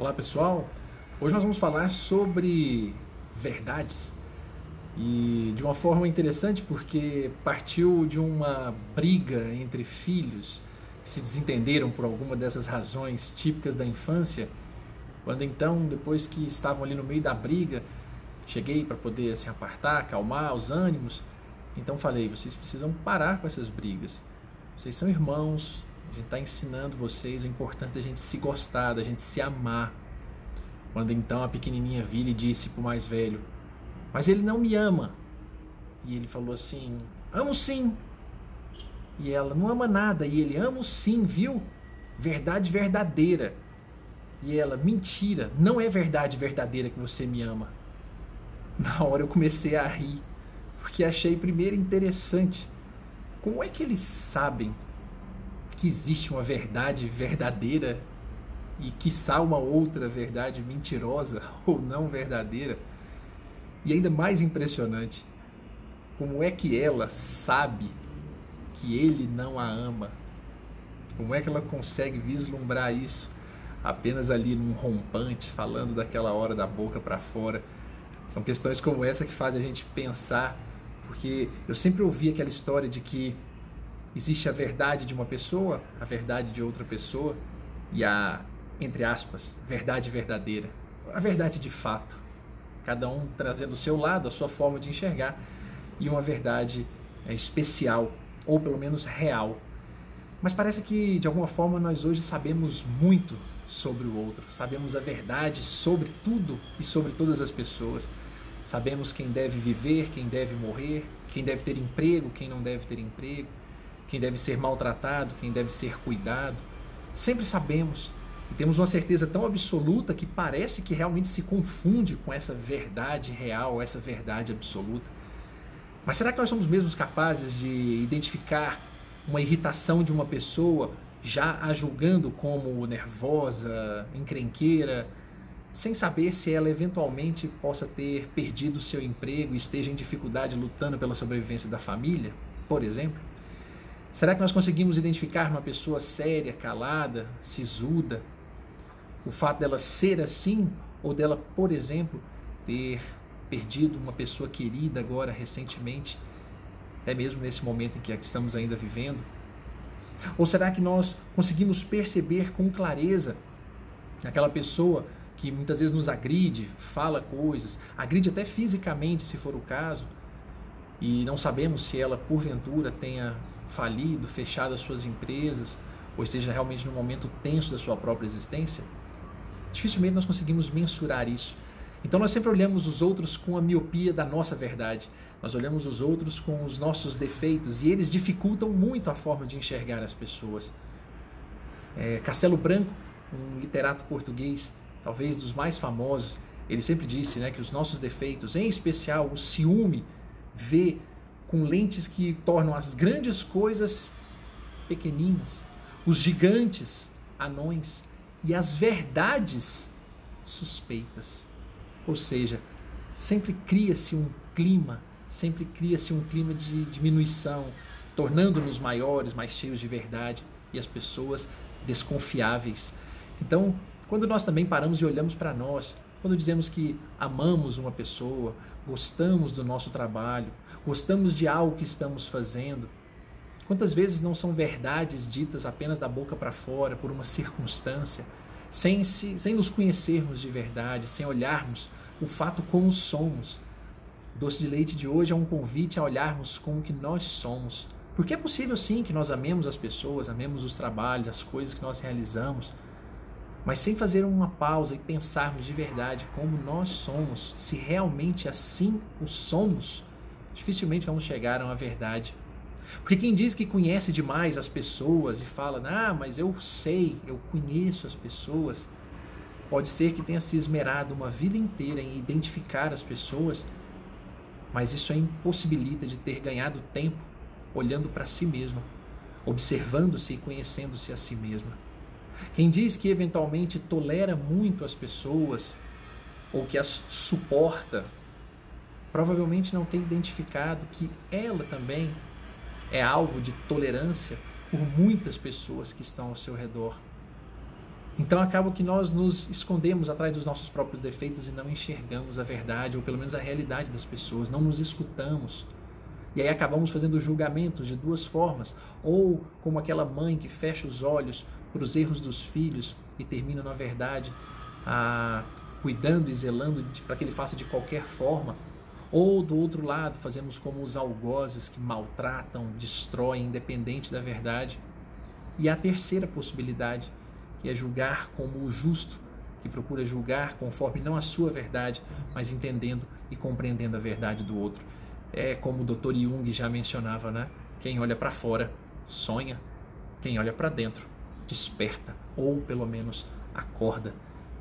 Olá pessoal, hoje nós vamos falar sobre verdades e de uma forma interessante porque partiu de uma briga entre filhos que se desentenderam por alguma dessas razões típicas da infância. Quando então, depois que estavam ali no meio da briga, cheguei para poder se apartar, acalmar os ânimos. Então falei: vocês precisam parar com essas brigas. Vocês são irmãos, a gente está ensinando vocês o importante da gente se gostar, da gente se amar. Quando então a pequenininha vira e disse para o mais velho: Mas ele não me ama. E ele falou assim: Amo sim. E ela: Não ama nada. E ele: Amo sim, viu? Verdade verdadeira. E ela: Mentira, não é verdade verdadeira que você me ama. Na hora eu comecei a rir, porque achei primeiro interessante. Como é que eles sabem que existe uma verdade verdadeira e quiçá uma outra verdade mentirosa ou não verdadeira. E ainda mais impressionante, como é que ela sabe que ele não a ama? Como é que ela consegue vislumbrar isso apenas ali num rompante, falando daquela hora da boca para fora? São questões como essa que fazem a gente pensar, porque eu sempre ouvi aquela história de que Existe a verdade de uma pessoa, a verdade de outra pessoa e a, entre aspas, verdade verdadeira. A verdade de fato. Cada um trazendo o seu lado, a sua forma de enxergar e uma verdade é, especial, ou pelo menos real. Mas parece que, de alguma forma, nós hoje sabemos muito sobre o outro, sabemos a verdade sobre tudo e sobre todas as pessoas. Sabemos quem deve viver, quem deve morrer, quem deve ter emprego, quem não deve ter emprego quem deve ser maltratado, quem deve ser cuidado. Sempre sabemos e temos uma certeza tão absoluta que parece que realmente se confunde com essa verdade real, essa verdade absoluta. Mas será que nós somos mesmos capazes de identificar uma irritação de uma pessoa já a julgando como nervosa, encrenqueira, sem saber se ela eventualmente possa ter perdido seu emprego e esteja em dificuldade lutando pela sobrevivência da família, por exemplo? Será que nós conseguimos identificar uma pessoa séria, calada, sisuda? O fato dela ser assim ou dela, por exemplo, ter perdido uma pessoa querida agora recentemente, até mesmo nesse momento em que estamos ainda vivendo? Ou será que nós conseguimos perceber com clareza aquela pessoa que muitas vezes nos agride, fala coisas, agride até fisicamente, se for o caso, e não sabemos se ela porventura tenha falido, fechado as suas empresas, ou esteja realmente num momento tenso da sua própria existência? Dificilmente nós conseguimos mensurar isso. Então nós sempre olhamos os outros com a miopia da nossa verdade. Nós olhamos os outros com os nossos defeitos e eles dificultam muito a forma de enxergar as pessoas. É, Castelo Branco, um literato português, talvez dos mais famosos, ele sempre disse né, que os nossos defeitos, em especial o ciúme, vê com lentes que tornam as grandes coisas pequeninas, os gigantes anões e as verdades suspeitas. Ou seja, sempre cria-se um clima, sempre cria-se um clima de diminuição, tornando-nos maiores, mais cheios de verdade e as pessoas desconfiáveis. Então, quando nós também paramos e olhamos para nós, quando dizemos que amamos uma pessoa, gostamos do nosso trabalho, gostamos de algo que estamos fazendo, quantas vezes não são verdades ditas apenas da boca para fora por uma circunstância, sem, se, sem nos conhecermos de verdade, sem olharmos o fato como somos. O doce de leite de hoje é um convite a olharmos como que nós somos. Porque é possível sim que nós amemos as pessoas, amemos os trabalhos, as coisas que nós realizamos, mas sem fazer uma pausa e pensarmos de verdade como nós somos, se realmente assim o somos, dificilmente vamos chegar a uma verdade. Porque quem diz que conhece demais as pessoas e fala, ah, mas eu sei, eu conheço as pessoas, pode ser que tenha se esmerado uma vida inteira em identificar as pessoas, mas isso é impossibilita de ter ganhado tempo olhando para si mesmo, observando-se e conhecendo-se a si mesma. Quem diz que eventualmente tolera muito as pessoas ou que as suporta, provavelmente não tem identificado que ela também é alvo de tolerância por muitas pessoas que estão ao seu redor. Então acaba que nós nos escondemos atrás dos nossos próprios defeitos e não enxergamos a verdade, ou pelo menos a realidade das pessoas, não nos escutamos. E aí acabamos fazendo julgamentos de duas formas, ou como aquela mãe que fecha os olhos para os erros dos filhos e termina, na verdade, a, cuidando e zelando para que ele faça de qualquer forma, ou do outro lado, fazemos como os algozes que maltratam, destroem, independente da verdade. E a terceira possibilidade, que é julgar como o justo, que procura julgar conforme não a sua verdade, mas entendendo e compreendendo a verdade do outro. É como o Dr. Jung já mencionava, né? Quem olha para fora sonha, quem olha para dentro desperta, ou pelo menos acorda.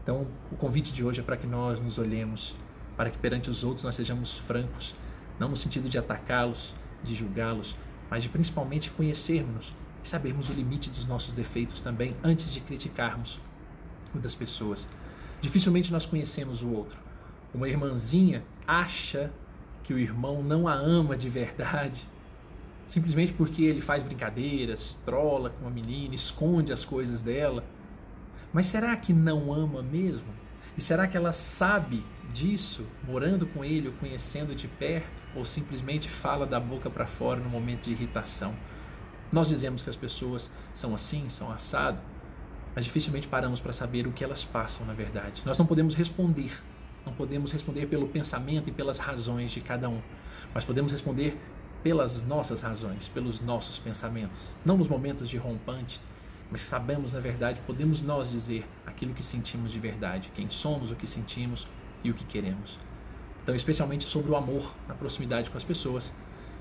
Então, o convite de hoje é para que nós nos olhemos para que perante os outros nós sejamos francos, não no sentido de atacá-los, de julgá-los, mas de principalmente conhecermos e sabermos o limite dos nossos defeitos também antes de criticarmos o das pessoas. Dificilmente nós conhecemos o outro. Uma irmãzinha acha que o irmão não a ama de verdade, simplesmente porque ele faz brincadeiras, trola com a menina, esconde as coisas dela. Mas será que não ama mesmo? E será que ela sabe disso, morando com ele ou conhecendo de perto, ou simplesmente fala da boca para fora no momento de irritação? Nós dizemos que as pessoas são assim, são assado, mas dificilmente paramos para saber o que elas passam na verdade. Nós não podemos responder, não podemos responder pelo pensamento e pelas razões de cada um, mas podemos responder pelas nossas razões, pelos nossos pensamentos, não nos momentos de rompante, mas sabemos na verdade, podemos nós dizer aquilo que sentimos de verdade, quem somos, o que sentimos e o que queremos. Então, especialmente sobre o amor na proximidade com as pessoas,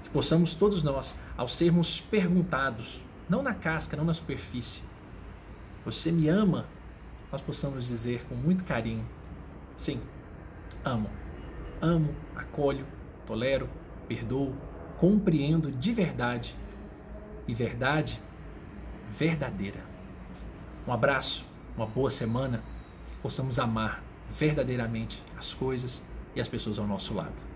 que possamos todos nós, ao sermos perguntados, não na casca, não na superfície, você me ama? Nós possamos dizer com muito carinho, sim, amo. Amo, acolho, tolero, perdoo, compreendo de verdade. E verdade verdadeira. Um abraço, uma boa semana, possamos amar verdadeiramente as coisas e as pessoas ao nosso lado.